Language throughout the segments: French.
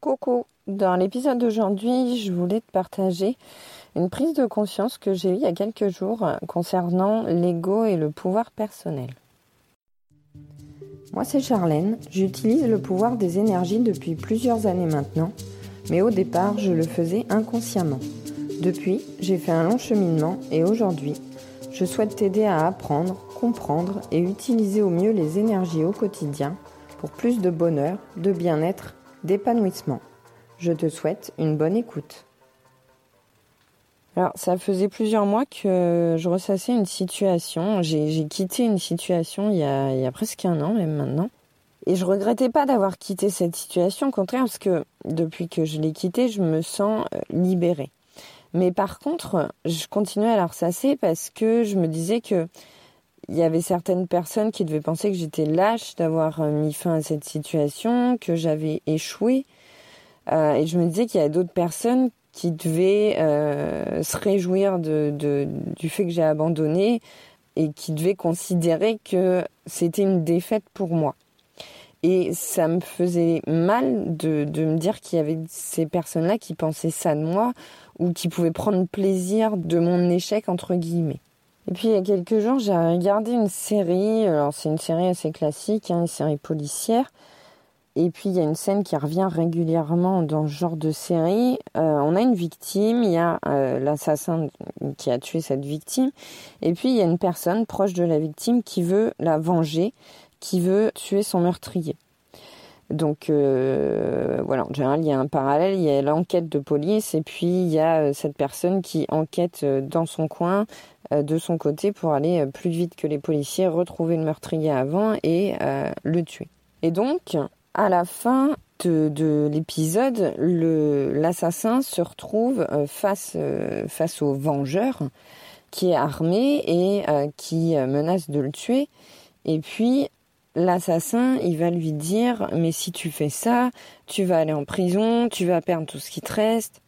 Coucou, dans l'épisode d'aujourd'hui, je voulais te partager une prise de conscience que j'ai eue il y a quelques jours concernant l'ego et le pouvoir personnel. Moi, c'est Charlène. J'utilise le pouvoir des énergies depuis plusieurs années maintenant, mais au départ, je le faisais inconsciemment. Depuis, j'ai fait un long cheminement et aujourd'hui, je souhaite t'aider à apprendre, comprendre et utiliser au mieux les énergies au quotidien pour plus de bonheur, de bien-être d'épanouissement. Je te souhaite une bonne écoute. Alors, ça faisait plusieurs mois que je ressassais une situation. J'ai quitté une situation il y, a, presque un an, même maintenant. Et je regrettais pas d'avoir quitté cette situation, au contraire, parce que depuis que je l'ai quittée, je me sens euh, libérée. Mais par contre, je continuais à la ressasser parce que je me disais que il y avait certaines personnes qui devaient penser que j'étais lâche d'avoir euh, mis fin à cette situation, que j'avais échoué. Euh, et je me disais qu'il y avait d'autres personnes qui devaient euh, se réjouir de, du fait que j'ai abandonné et qui devaient considérer que c'était une défaite pour moi. Et ça me faisait mal de, de me dire qu'il y avait ces personnes-là qui pensaient ça de moi ou qui pouvaient prendre plaisir de mon échec, entre guillemets. Et puis il y a quelques jours, j'ai regardé une série. Alors c'est une série assez classique, hein, une série policière. Et puis il y a une scène qui revient régulièrement dans ce genre de série. Euh, on a une victime, il y a euh, l'assassin qui a tué cette victime, et puis il y a une personne proche de la victime qui veut la venger, qui veut tuer son meurtrier. Donc euh, voilà, en général, il y a un parallèle, il y a l'enquête de police et puis il y a cette personne qui enquête dans son coin euh, de son côté pour aller euh, plus vite que les policiers, retrouver le meurtrier avant et euh, le tuer. Et donc, à la fin de, l'épisode, l'assassin se retrouve face, face au vengeur qui est armé et qui menace de le tuer. Et puis, l'assassin, il va lui dire, mais si tu fais ça, tu vas aller en prison, tu vas perdre tout ce qui te reste.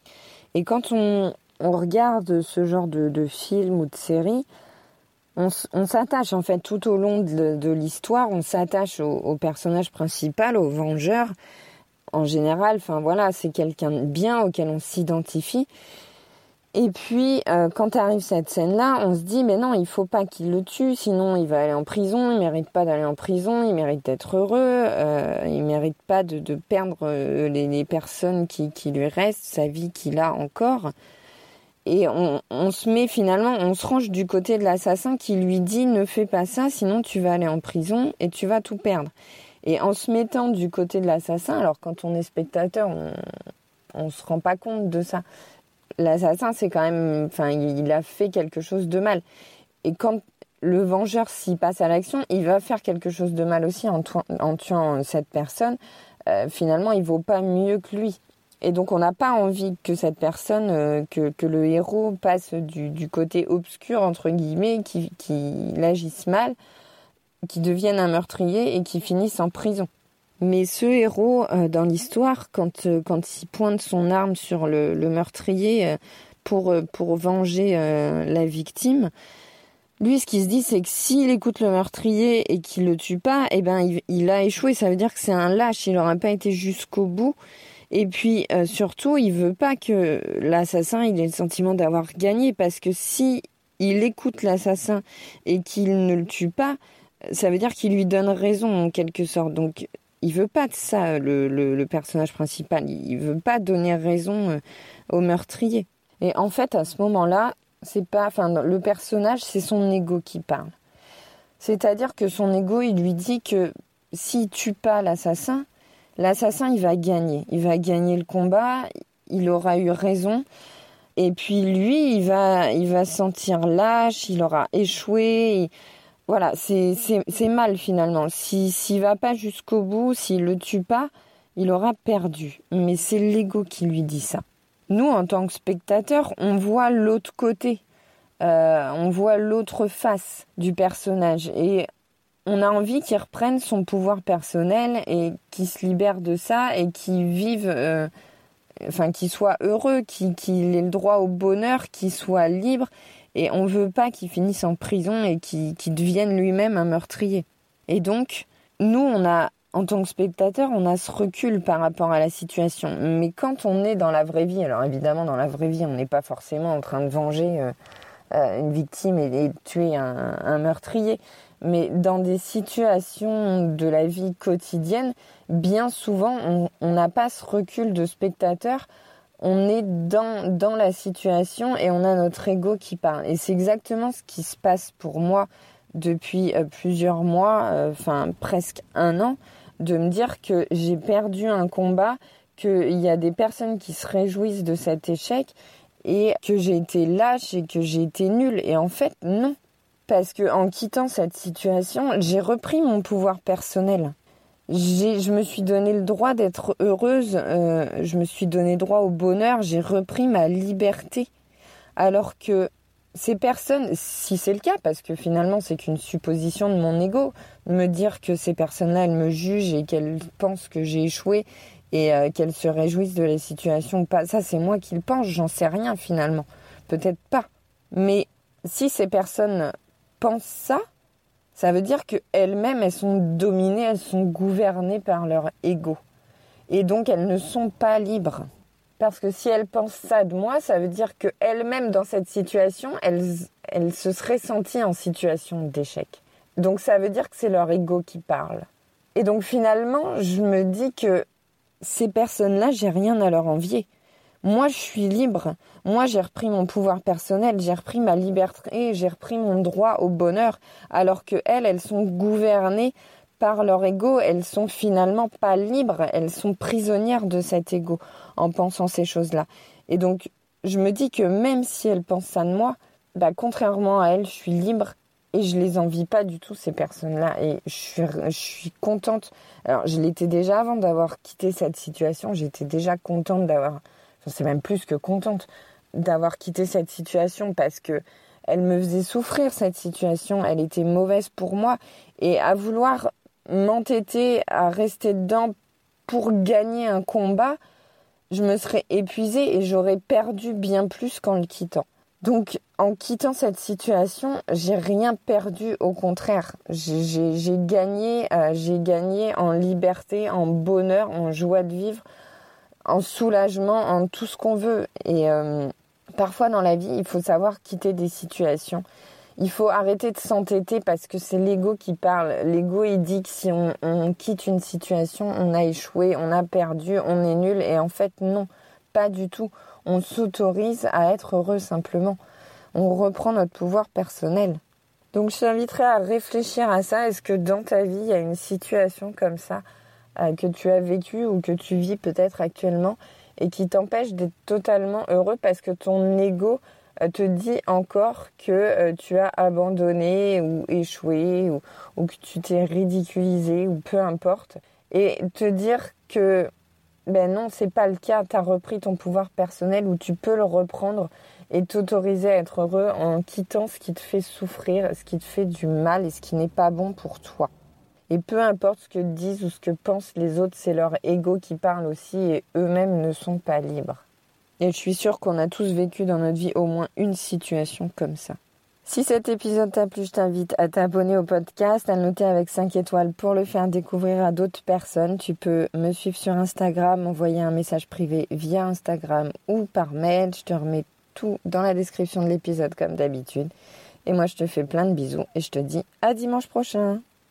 Et quand on, regarde ce genre de, film ou de série, on, s'attache en fait tout au long de, l'histoire, on s'attache au, personnage principal, au vengeur. En général, enfin voilà, c'est quelqu'un de bien auquel on s'identifie. Et puis, euh, quand arrive cette scène-là, on se dit, mais non, il faut pas qu'il le tue, sinon il va aller en prison, il mérite pas d'aller en prison, il mérite d'être heureux, euh, il mérite pas de, perdre euh, les, personnes qui, lui restent, sa vie qu'il a encore. Et on, on, se met finalement, on se range du côté de l'assassin qui lui dit ne fais pas ça, sinon tu vas aller en prison et tu vas tout perdre. Et en se mettant du côté de l'assassin, alors quand on est spectateur, on, on se rend pas compte de ça. L'assassin, c'est quand même, enfin, il a fait quelque chose de mal. Et quand le vengeur s'y passe à l'action, il va faire quelque chose de mal aussi en, tuant cette personne. Euh, finalement, il vaut pas mieux que lui. Et donc on n'a pas envie que cette personne, euh, que, que, le héros passe du, du, côté obscur, entre guillemets, qui, qui l'agisse mal, qui devienne un meurtrier et qui finisse en prison. Mais ce héros, euh, dans l'histoire, quand, euh, quand il pointe son arme sur le, meurtrier pour, pour venger la victime, lui, ce qu'il se dit, c'est que s'il écoute le meurtrier et qu'il le tue pas, eh ben, il, a échoué. Ça veut dire que c'est un lâche. Il n'aurait pas été jusqu'au bout. Et puis euh, surtout, il veut pas que l'assassin ait le sentiment d'avoir gagné parce que si il écoute l'assassin et qu'il ne le tue pas, ça veut dire qu'il lui donne raison en quelque sorte. Donc il veut pas de ça le, le, personnage principal. Il veut pas donner raison euh, au meurtrier. Et en fait, à ce moment-là, c'est pas, enfin, le personnage, c'est son ego qui parle. C'est-à-dire que son ego, il lui dit que s'il tue pas l'assassin, l'assassin, il va gagner. Il va gagner le combat, il aura eu raison. Et puis lui, il va, il va se sentir lâche, il aura échoué. Voilà, c'est mal finalement. S'il si, va pas jusqu'au bout, s'il le tue pas, il aura perdu. Mais c'est l'ego qui lui dit ça. Nous, en tant que spectateurs, on voit l'autre côté. Euh, on voit l'autre face du personnage. Et on a envie qu'il reprenne son pouvoir personnel et qu'il se libère de ça et qu'il vive, euh, enfin qu'il soit heureux, qu'il ait le droit au bonheur, qu'il soit libre. Et on veut pas qu'il finisse en prison et qu'il devienne lui-même un meurtrier. Et donc, nous, on a en tant que spectateur, on a ce recul par rapport à la situation. Mais quand on est dans la vraie vie, alors évidemment dans la vraie vie, on n'est pas forcément en train de venger euh, euh, une victime et, de tuer un, meurtrier. Mais dans des situations de la vie quotidienne, bien souvent, on n'a pas ce recul de spectateur. On est dans, dans la situation et on a notre ego qui parle. Et c'est exactement ce qui se passe pour moi depuis euh, plusieurs mois, enfin presque un an de me dire que j'ai perdu un combat, qu'il y a des personnes qui se réjouissent de cet échec et que j'ai été lâche et que j'ai été nulle. Et en fait, non. Parce que en quittant cette situation, j'ai repris mon pouvoir personnel. Je me suis donné le droit d'être heureuse, euh, je me suis donné droit au bonheur, j'ai repris ma liberté. Alors que ces personnes, si c'est le cas, parce que finalement c'est qu'une supposition de mon ego, me dire que ces personnes-là, elles me jugent et qu'elles pensent que j'ai échoué et euh, qu'elles se réjouissent de la situation pas, ça c'est moi qui le pense, j'en sais rien finalement. Peut-être pas. Mais si ces personnes pensent ça, ça veut dire qu'elles-mêmes, elles sont dominées, elles sont gouvernées par leur ego. Et donc elles ne sont pas libres. Parce que si elle pense ça de moi, ça veut dire qu'elle-même, dans cette situation, elle, elle se serait sentie en situation d'échec. Donc ça veut dire que c'est leur ego qui parle. Et donc finalement, je me dis que ces personnes-là, j'ai rien à leur envier. Moi, je suis libre. Moi, j'ai repris mon pouvoir personnel, j'ai repris ma liberté, j'ai repris mon droit au bonheur, alors que elles, elles sont gouvernées par leur ego, elles sont finalement pas libres, elles sont prisonnières de cet ego en pensant ces choses-là. Et donc, je me dis que même si elles pensent ça de moi, bah, contrairement à elles, je suis libre et je les envie pas du tout ces personnes-là et je suis, je suis contente. Alors, je l'étais déjà avant d'avoir quitté cette situation, j'étais déjà contente d'avoir, c'est même plus que contente d'avoir quitté cette situation parce que elle me faisait souffrir cette situation, elle était mauvaise pour moi. Et à vouloir m'entêter à rester dedans pour gagner un combat, je me serais épuisée et j'aurais perdu bien plus qu'en le quittant. Donc, en quittant cette situation, j'ai rien perdu, au contraire, j'ai gagné, euh, j'ai gagné en liberté, en bonheur, en joie de vivre, en soulagement, en tout ce qu'on veut. Et euh, parfois dans la vie, il faut savoir quitter des situations il faut arrêter de s'entêter parce que c'est l'ego qui parle. L'ego, il dit que si on, quitte une situation, on a échoué, on a perdu, on est nul. Et en fait, non, pas du tout. On s'autorise à être heureux simplement. On reprend notre pouvoir personnel. Donc, je t'inviterai à réfléchir à ça. Est-ce que dans ta vie, il y a une situation comme ça que tu as vécue ou que tu vis peut-être actuellement et qui t'empêche d'être totalement heureux parce que ton ego euh, te dit encore que euh, tu as abandonné ou échoué ou, que tu t'es ridiculisé ou peu importe. Et te dire que ben non, c'est pas le cas, tu as repris ton pouvoir personnel ou tu peux le reprendre et t'autoriser à être heureux en quittant ce qui te fait souffrir, ce qui te fait du mal et ce qui n'est pas bon pour toi. Et peu importe ce que disent ou ce que pensent les autres, c'est leur ego qui parle aussi et eux-mêmes ne sont pas libres. Et je suis sûre qu'on a tous vécu dans notre vie au moins une situation comme ça. Si cet épisode t'a plu, je t'invite à t'abonner au podcast, à noter avec 5 étoiles pour le faire découvrir à d'autres personnes. Tu peux me suivre sur Instagram, m'envoyer un message privé via Instagram ou par mail. Je te remets tout dans la description de l'épisode comme d'habitude. Et moi, je te fais plein de bisous et je te dis à dimanche prochain.